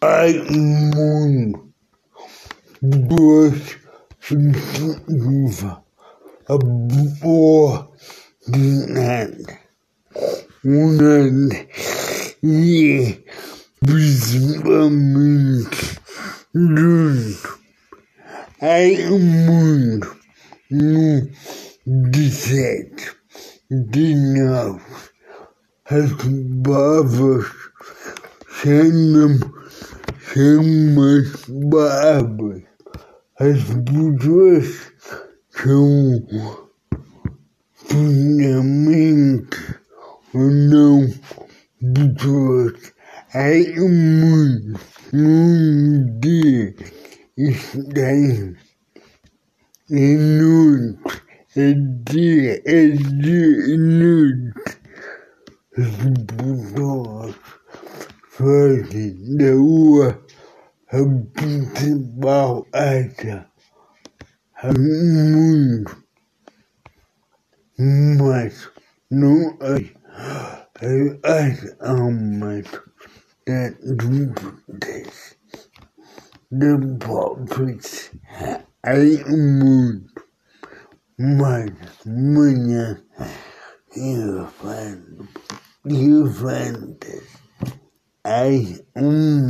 Ai, mundo, duas viva, a boa de nada, uma e principalmente junto. Ai, o novo, as barbas as pessoas são finalmente ou não pessoas. Ai, o mundo, um dia estranho, é noite, é dia, é dia e noite. As pessoas fazem da rua a principal asa, o mundo, mas não as, as almas das dúvidas de pobres aí o mundo, mas amanhã levanta, levanta, aí o mundo.